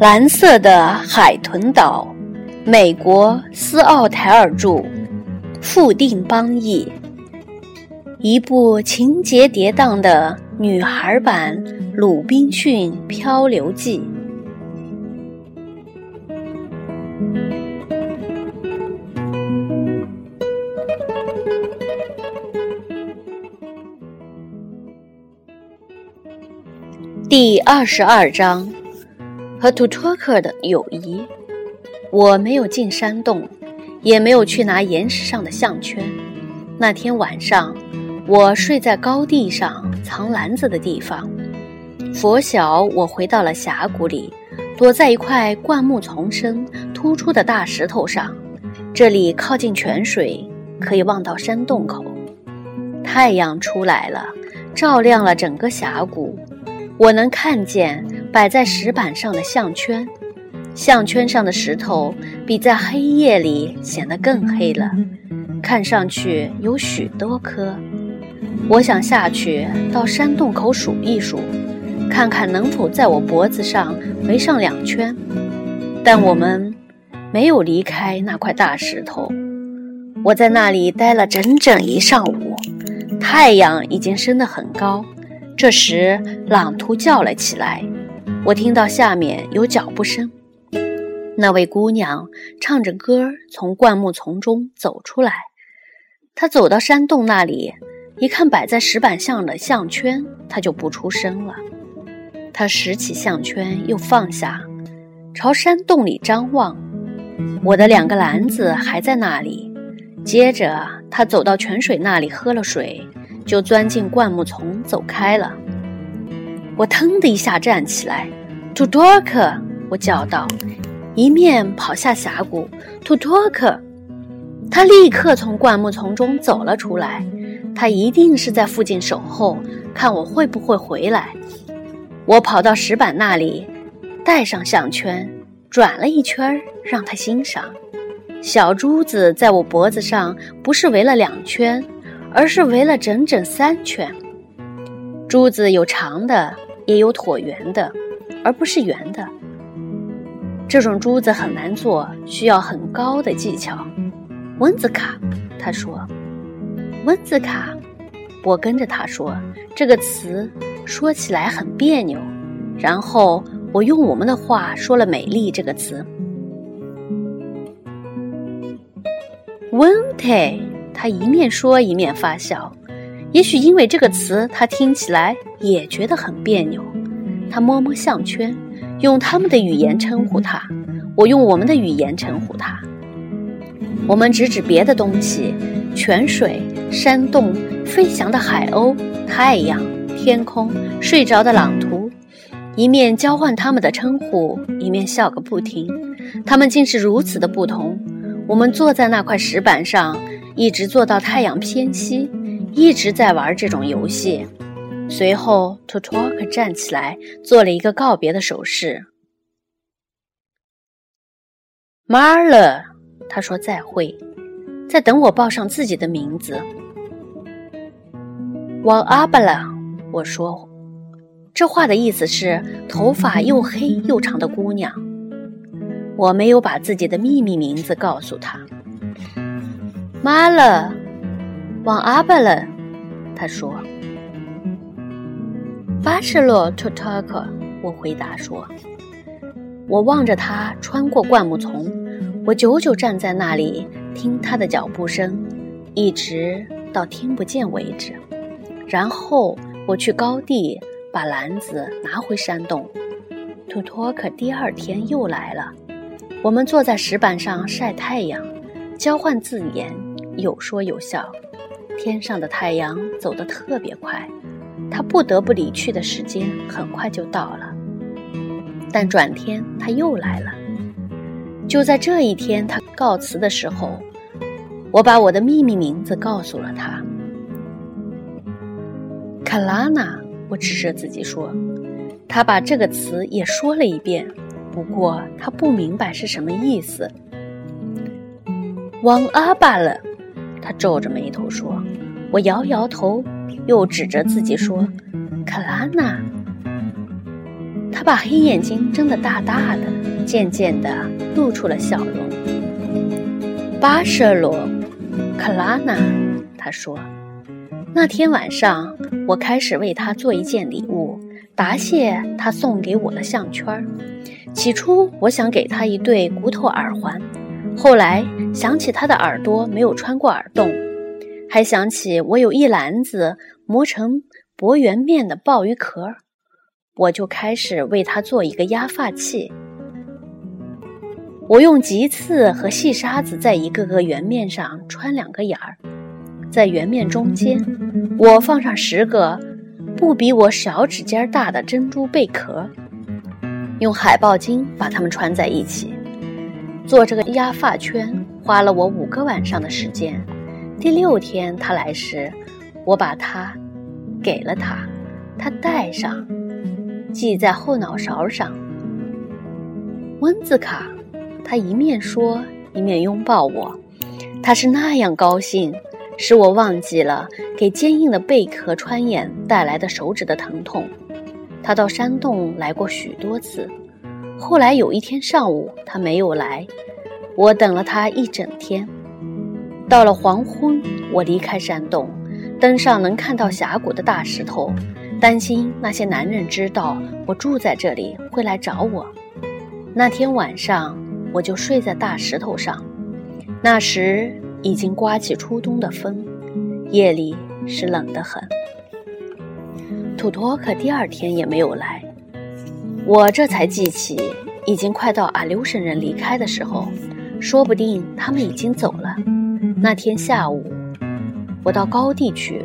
蓝色的海豚岛，美国斯奥台尔著，富定邦译。一部情节跌宕的女孩版《鲁滨逊漂流记》。第二十二章。和图托克的友谊，我没有进山洞，也没有去拿岩石上的项圈。那天晚上，我睡在高地上藏篮子的地方。拂晓，我回到了峡谷里，躲在一块灌木丛生突出的大石头上。这里靠近泉水，可以望到山洞口。太阳出来了，照亮了整个峡谷。我能看见摆在石板上的项圈，项圈上的石头比在黑夜里显得更黑了，看上去有许多颗。我想下去到山洞口数一数，看看能否在我脖子上围上两圈。但我们没有离开那块大石头。我在那里待了整整一上午，太阳已经升得很高。这时，朗图叫了起来，我听到下面有脚步声。那位姑娘唱着歌从灌木丛中走出来。她走到山洞那里，一看摆在石板上的项圈，她就不出声了。她拾起项圈，又放下，朝山洞里张望。我的两个篮子还在那里。接着，她走到泉水那里喝了水。就钻进灌木丛走开了。我腾的一下站起来，图托克！我叫道，一面跑下峡谷。图托克！他立刻从灌木丛中走了出来。他一定是在附近守候，看我会不会回来。我跑到石板那里，戴上项圈，转了一圈，让他欣赏。小珠子在我脖子上不是围了两圈。而是围了整整三圈。珠子有长的，也有椭圆的，而不是圆的。这种珠子很难做，需要很高的技巧。温子卡，他说。温子卡，我跟着他说这个词，说起来很别扭。然后我用我们的话说了“美丽”这个词。温泰。他一面说一面发笑，也许因为这个词，他听起来也觉得很别扭。他摸摸项圈，用他们的语言称呼他，我用我们的语言称呼他。我们指指别的东西：泉水、山洞、飞翔的海鸥、太阳、天空、睡着的朗图，一面交换他们的称呼，一面笑个不停。他们竟是如此的不同。我们坐在那块石板上。一直坐到太阳偏西，一直在玩这种游戏。随后，，Tutok 站起来，做了一个告别的手势。Marla，，他说再会，在等我报上自己的名字。我阿巴拉，我说，这话的意思是头发又黑又长的姑娘。我没有把自己的秘密名字告诉他。妈了，往阿巴了，他说。巴士洛托托克，我回答说。我望着他穿过灌木丛，我久久站在那里听他的脚步声，一直到听不见为止。然后我去高地把篮子拿回山洞。托托克第二天又来了，我们坐在石板上晒太阳，交换字眼。有说有笑，天上的太阳走得特别快，他不得不离去的时间很快就到了。但转天他又来了。就在这一天，他告辞的时候，我把我的秘密名字告诉了他。卡拉娜，我指着自己说。他把这个词也说了一遍，不过他不明白是什么意思。王阿巴了，他皱着眉头说。我摇摇头，又指着自己说：“卡拉娜。”他把黑眼睛睁得大大的，渐渐地露出了笑容。巴舍罗，卡拉娜，他说。那天晚上，我开始为他做一件礼物，答谢他送给我的项圈。起初，我想给他一对骨头耳环，后来想起他的耳朵没有穿过耳洞。还想起我有一篮子磨成薄圆面的鲍鱼壳，我就开始为它做一个压发器。我用棘刺和细沙子在一个个圆面上穿两个眼儿，在圆面中间，我放上十个不比我小指尖大的珍珠贝壳，用海豹筋把它们穿在一起。做这个压发圈花了我五个晚上的时间。第六天他来时，我把它给了他，他戴上，系在后脑勺上。温子卡，他一面说一面拥抱我，他是那样高兴，使我忘记了给坚硬的贝壳穿眼带来的手指的疼痛。他到山洞来过许多次，后来有一天上午他没有来，我等了他一整天。到了黄昏，我离开山洞，登上能看到峡谷的大石头，担心那些男人知道我住在这里会来找我。那天晚上，我就睡在大石头上。那时已经刮起初冬的风，夜里是冷得很。土托可第二天也没有来，我这才记起，已经快到阿留申人离开的时候，说不定他们已经走了。那天下午，我到高地去。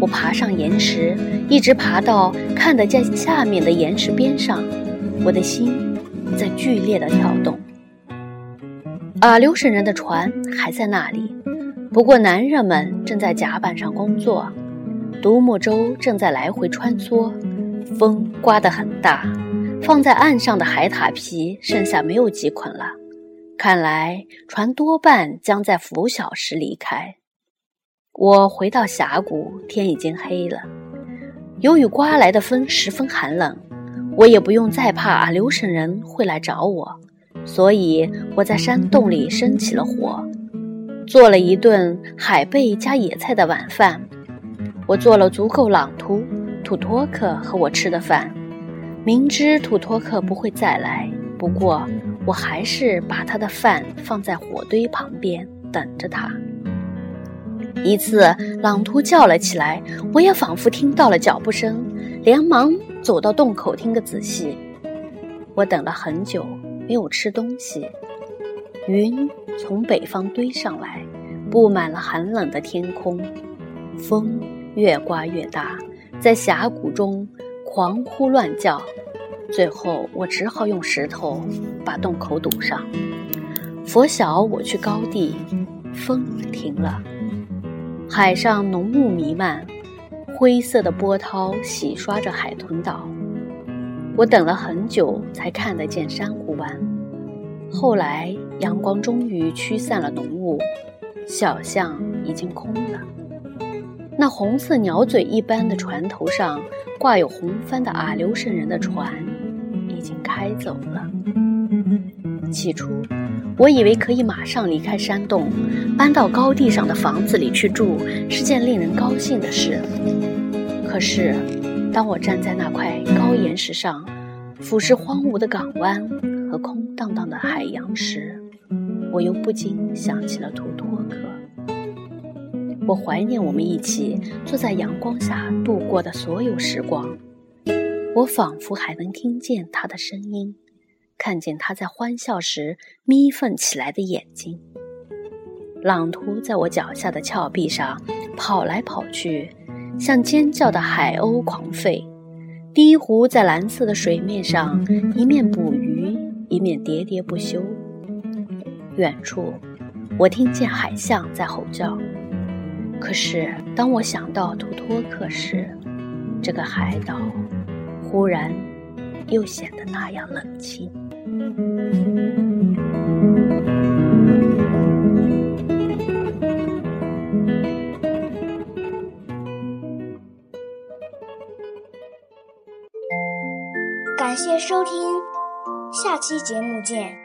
我爬上岩石，一直爬到看得见下面的岩石边上。我的心在剧烈的跳动。阿留申人的船还在那里，不过男人们正在甲板上工作，独木舟正在来回穿梭。风刮得很大，放在岸上的海獭皮剩下没有几捆了。看来船多半将在拂晓时离开。我回到峡谷，天已经黑了。由于刮来的风十分寒冷，我也不用再怕阿留申人会来找我，所以我在山洞里生起了火，做了一顿海贝加野菜的晚饭。我做了足够朗图、土托克和我吃的饭，明知土托克不会再来，不过。我还是把他的饭放在火堆旁边等着他。一次，朗图叫了起来，我也仿佛听到了脚步声，连忙走到洞口听个仔细。我等了很久，没有吃东西。云从北方堆上来，布满了寒冷的天空。风越刮越大，在峡谷中狂呼乱叫。最后，我只好用石头把洞口堵上。拂晓，我去高地，风停了，海上浓雾弥漫，灰色的波涛洗刷着海豚岛。我等了很久，才看得见珊瑚湾。后来，阳光终于驱散了浓雾，小巷已经空了。那红色鸟嘴一般的船头上挂有红帆的阿留申人的船。已经开走了。起初，我以为可以马上离开山洞，搬到高地上的房子里去住，是件令人高兴的事。可是，当我站在那块高岩石上，俯视荒芜的港湾和空荡荡的海洋时，我又不禁想起了图托克。我怀念我们一起坐在阳光下度过的所有时光。我仿佛还能听见他的声音，看见他在欢笑时眯缝起来的眼睛。朗图在我脚下的峭壁上跑来跑去，像尖叫的海鸥狂吠。第一湖在蓝色的水面上，一面捕鱼，一面喋喋不休。远处，我听见海象在吼叫。可是，当我想到图托克时，这个海岛忽然又显得那样冷清。感谢收听，下期节目见。